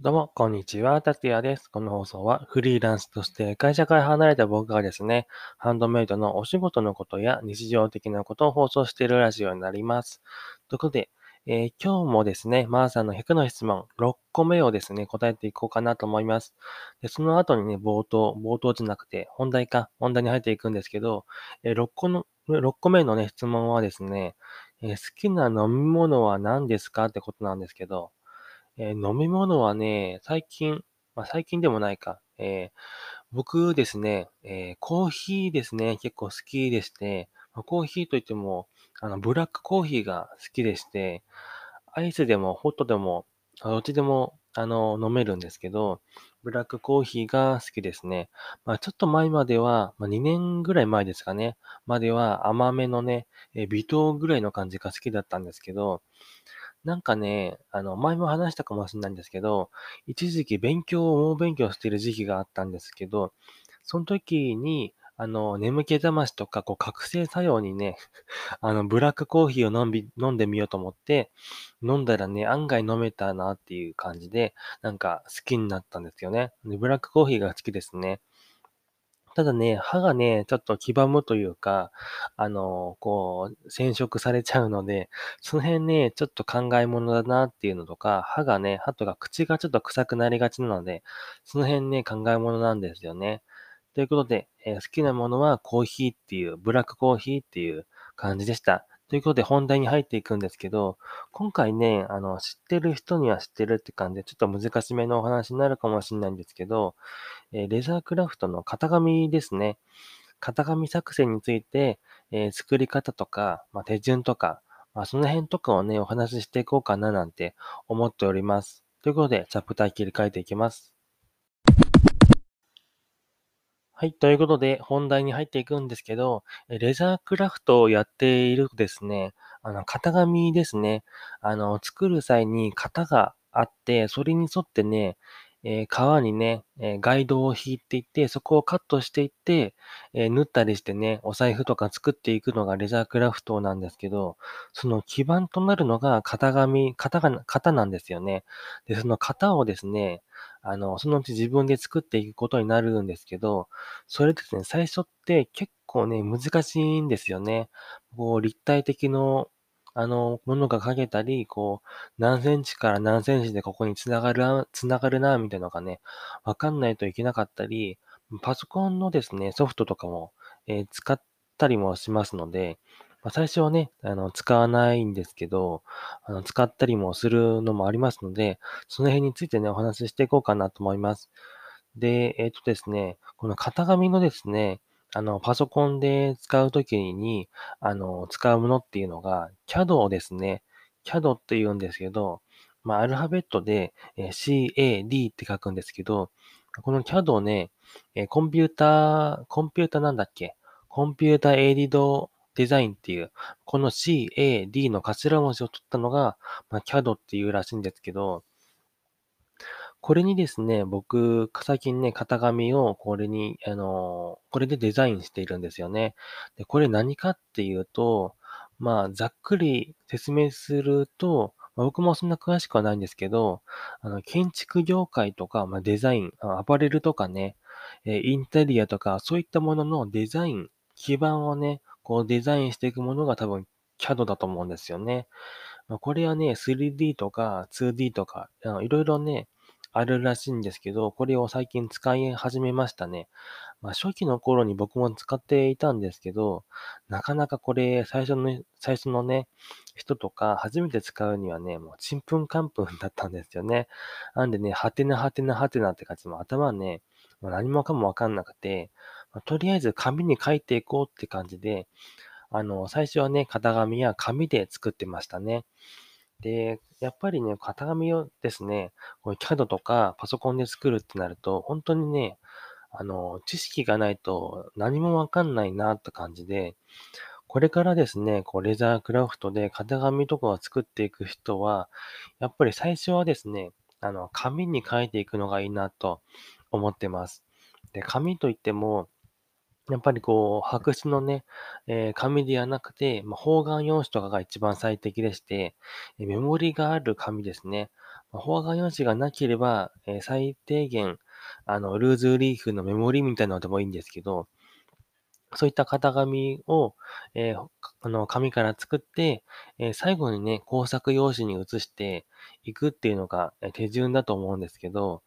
どうも、こんにちは。達也です。この放送はフリーランスとして会社から離れた僕がですね、ハンドメイドのお仕事のことや日常的なことを放送しているラジオになります。ということで、えー今日もですね、マーさんの100の質問6個目をですね、答えていこうかなと思います。で、その後にね、冒頭、冒頭じゃなくて、本題か、本題に入っていくんですけど、えー6個の、6個目のね、質問はですね、えー好きな飲み物は何ですか？ってことなんですけど、えー飲み物はね、最近、まあ、最近でもないか。えー僕ですね、えーコーヒーですね、結構好きでして、まあコーヒーといっても、あの、ブラックコーヒーが好きでして、アイスでもホットでも、どっちでも、あの、飲めるんですけど、ブラックコーヒーが好きですね。まあ、ちょっと前までは、まあ、2年ぐらい前ですかね、までは甘めのね、え微糖ぐらいの感じが好きだったんですけど、なんかね、あの、前も話したかもしれないんですけど、一時期勉強を猛勉強している時期があったんですけど、その時に、あの、眠気覚ましとか、こう、覚醒作用にね、あの、ブラックコーヒーを飲んび、飲んでみようと思って、飲んだらね、案外飲めたなっていう感じで、なんか好きになったんですよね。でブラックコーヒーが好きですね。ただね、歯がね、ちょっと黄ばむというか、あの、こう、染色されちゃうので、その辺ね、ちょっと考えものだなっていうのとか、歯がね、歯とか口がちょっと臭くなりがちなので、その辺ね、考え物なんですよね。ということで、えー好きなものはコーヒーっていう、ブラックコーヒーっていう感じでした。ということで本題に入っていくんですけど、今回ね、あの、知ってる人には知ってるって感じで、ちょっと難しめのお話になるかもしれないんですけど、えーレザークラフトの型紙ですね。型紙作成について、えー作り方とか、まあ、手順とか、まあ、その辺とかをね、お話ししていこうかななんて思っております。ということで、チャプター切り替えていきます。はい。ということで、本題に入っていくんですけど、レザークラフトをやっているですね、あの、型紙ですね。あの、作る際に型があって、それに沿ってね、えー革にね、えーガイドを引いていって、そこをカットしていって、えー縫ったりしてね、お財布とか作っていくのがレザークラフトなんですけど、その基盤となるのが型紙、型が、型なんですよね。で、その型をですね、あの、そのうち自分で作っていくことになるんですけど、それですね、最初って結構ね、難しいんですよね。こう、立体的の、あの、ものが描けたり、こう、何センチから何センチでここに繋がる、繋がるな、みたいなのがね、わかんないといけなかったり、パソコンのですね、ソフトとかも、えー使ったりもしますので、まあ、最初はね、あの、使わないんですけど、あの、使ったりもするのもありますので、その辺についてね、お話ししていこうかなと思います。で、えっとですね、この型紙のですね、あの、パソコンで使うときに、あの、使うものっていうのが、CAD をですね。CAD って言うんですけど、まあ、アルファベットで、え CAD って書くんですけど、この CAD をね、えコンピューター、コンピュータなんだっけ？コンピュータエイディドデザインっていう、この CAD の頭文字を取ったのが、まあ、CAD っていうらしいんですけど、これにですね、僕、最近ね、型紙をこれに、あの、これでデザインしているんですよね。で、これ何かっていうと、まあ、ざっくり説明すると、まあ僕もそんな詳しくはないんですけど、あの、建築業界とか、まあ、デザイン、アパレルとかね、えインテリアとか、そういったもののデザイン、基盤をね、こうデザインしていくものが多分 CAD だと思うんですよね。ま、これはね、3D とか 2D とか、いろいろね、あるらしいんですけど、これを最近使い始めましたね。まあ、初期の頃に僕も使っていたんですけど、なかなかこれ、最初の、最初のね、人とか、初めて使うにはね、もう、ちんぷんかんぷんだったんですよね。なんでね、はてなはてなはてなって感じも頭ね、もう何もかもわかんなくて、まあとりあえず紙に書いていこうって感じで、あの、最初はね、型紙や紙で作ってましたね。で、やっぱりね、型紙をですね、こう CAD とかパソコンで作るってなると、本当にね、あの、知識がないと何もわかんないなって感じで、これからですね、こうレザークラフトで型紙とかを作っていく人は、やっぱり最初はですね、あの、紙に書いていくのがいいなと思ってます。で、紙といっても、やっぱりこう、白紙のね、えー紙ではなくて、まあ、方眼用紙とかが一番最適でして、えメモリがある紙ですね。まあ、方眼用紙がなければ、えー最低限、あの、ルーズリーフのメモリみたいなのでもいいんですけど、そういった型紙を、えーあの、紙から作って、えー最後にね、工作用紙に移していくっていうのが、え手順だと思うんですけど、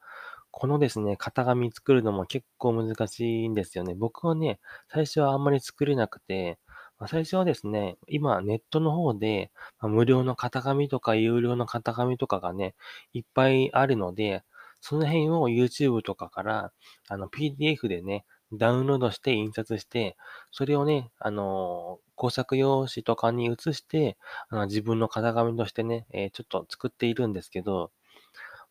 このですね、型紙作るのも結構難しいんですよね。僕はね、最初はあんまり作れなくて、まあ、最初はですね、今ネットの方で、まあ、無料の型紙とか有料の型紙とかがね、いっぱいあるので、その辺を YouTube とかから、あの PDF でね、ダウンロードして印刷して、それをね、あのー工作用紙とかに移して、あの自分の型紙としてね、えーちょっと作っているんですけど、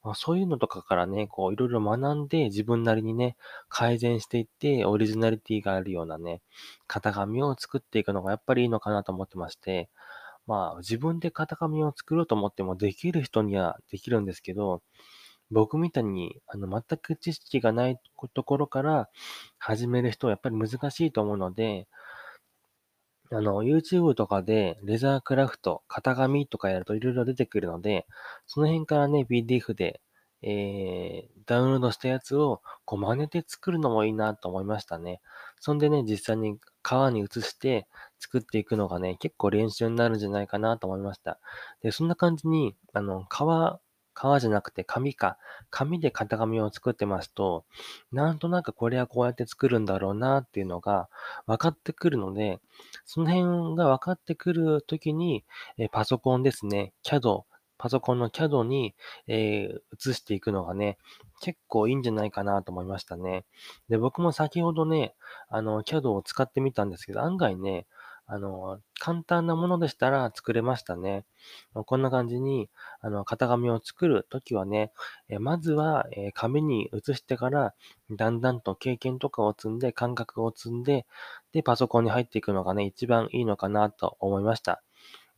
まあ、そういうのとかからね、こういろいろ学んで自分なりにね、改善していって、オリジナリティがあるようなね、型紙を作っていくのがやっぱりいいのかなと思ってまして、まあ自分で型紙を作ろうと思ってもできる人にはできるんですけど、僕みたいにあの全く知識がないところから始める人はやっぱり難しいと思うので、あの、YouTube とかでレザークラフト、型紙とかやるといろいろ出てくるので、その辺からね、PDF で、えー、ダウンロードしたやつをこう真似て作るのもいいなと思いましたね。そんでね、実際に革に移して作っていくのがね、結構練習になるんじゃないかなと思いました。で、そんな感じに、あの、革、革じゃなくて紙か。紙で型紙を作ってますと、なんとなくこれはこうやって作るんだろうなっていうのが分かってくるので、その辺が分かってくるときに、えパソコンですね、CAD、パソコンの CAD に、えー移していくのがね、結構いいんじゃないかなと思いましたね。で、僕も先ほどね、あの、CAD を使ってみたんですけど、案外ね、あの、簡単なものでしたら作れましたね。こんな感じに、あの、型紙を作るときはね、えまずは、え紙に移してから、だんだんと経験とかを積んで、感覚を積んで、で、パソコンに入っていくのがね、一番いいのかなと思いました。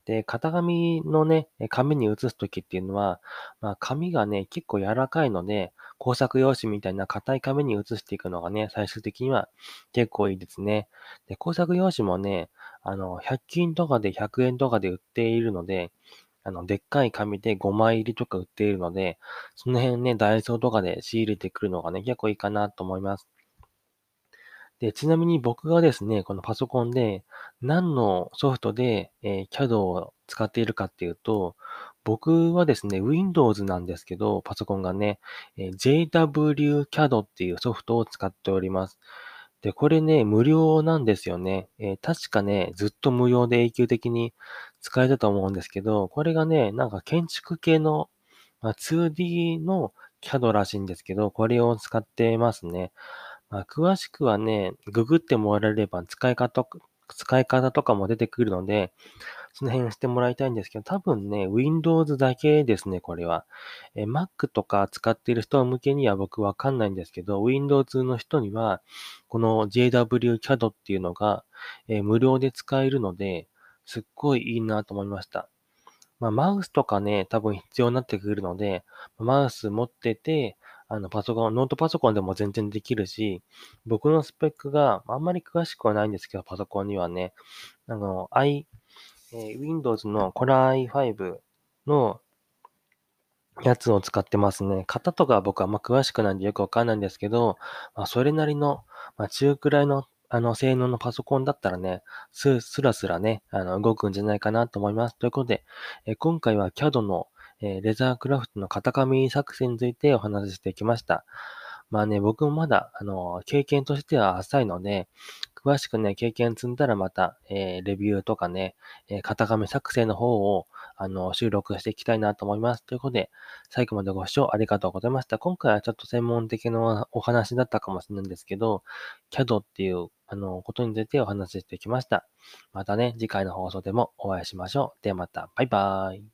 で、型紙のね、紙に移すときっていうのは、まあ、紙がね、結構柔らかいので、工作用紙みたいな硬い紙に移していくのがね、最終的には結構いいですね。で、工作用紙もね、あの、100均とかで100円とかで売っているので、あの、でっかい紙で5枚入りとか売っているので、その辺ね、ダイソーとかで仕入れてくるのがね、結構いいかなと思います。で、ちなみに僕がですね、このパソコンで何のソフトで、えー CAD を使っているかっていうと、僕はですね、Windows なんですけど、パソコンがね、えー JWCAD っていうソフトを使っております。で、これね、無料なんですよね。えー確かね、ずっと無料で永久的に使えたと思うんですけど、これがね、なんか建築系の、まあ、2D の CAD らしいんですけど、これを使ってますね。まあ、詳しくはね、ググってもらえれば使い方、使い方とかも出てくるので、その辺してもらいたいんですけど、多分ね、Windows だけですね、これは。え Mac とか使っている人向けには僕わかんないんですけど、Windows の人には、この JWCAD っていうのが、え無料で使えるので、すっごいいいなと思いました。まあ、マウスとかね、多分必要になってくるので、マウス持ってて、あの、パソコン、ノートパソコンでも全然できるし、僕のスペックがあんまり詳しくはないんですけど、パソコンにはね、あの、i、えー Windows の Core i5 のやつを使ってますね。型とか僕はあんま詳しくないんでよくわかんないんですけど、まあ、それなりの、まあ、中くらいの、あの、性能のパソコンだったらね、ス、スラスラね、あの、動くんじゃないかなと思います。ということで、え今回は CAD の、えレザークラフトの型紙作成についてお話ししてきました。まあね、僕もまだ、あの、経験としては浅いので、詳しくね、経験積んだらまた、えーレビューとかね、えー型紙作成の方を、あの、収録していきたいなと思います。ということで、最後までご視聴ありがとうございました。今回はちょっと専門的なお話だったかもしれないんですけど、CAD っていう、あの、ことについてお話ししてきました。またね、次回の放送でもお会いしましょう。ではまた、バイバーイ。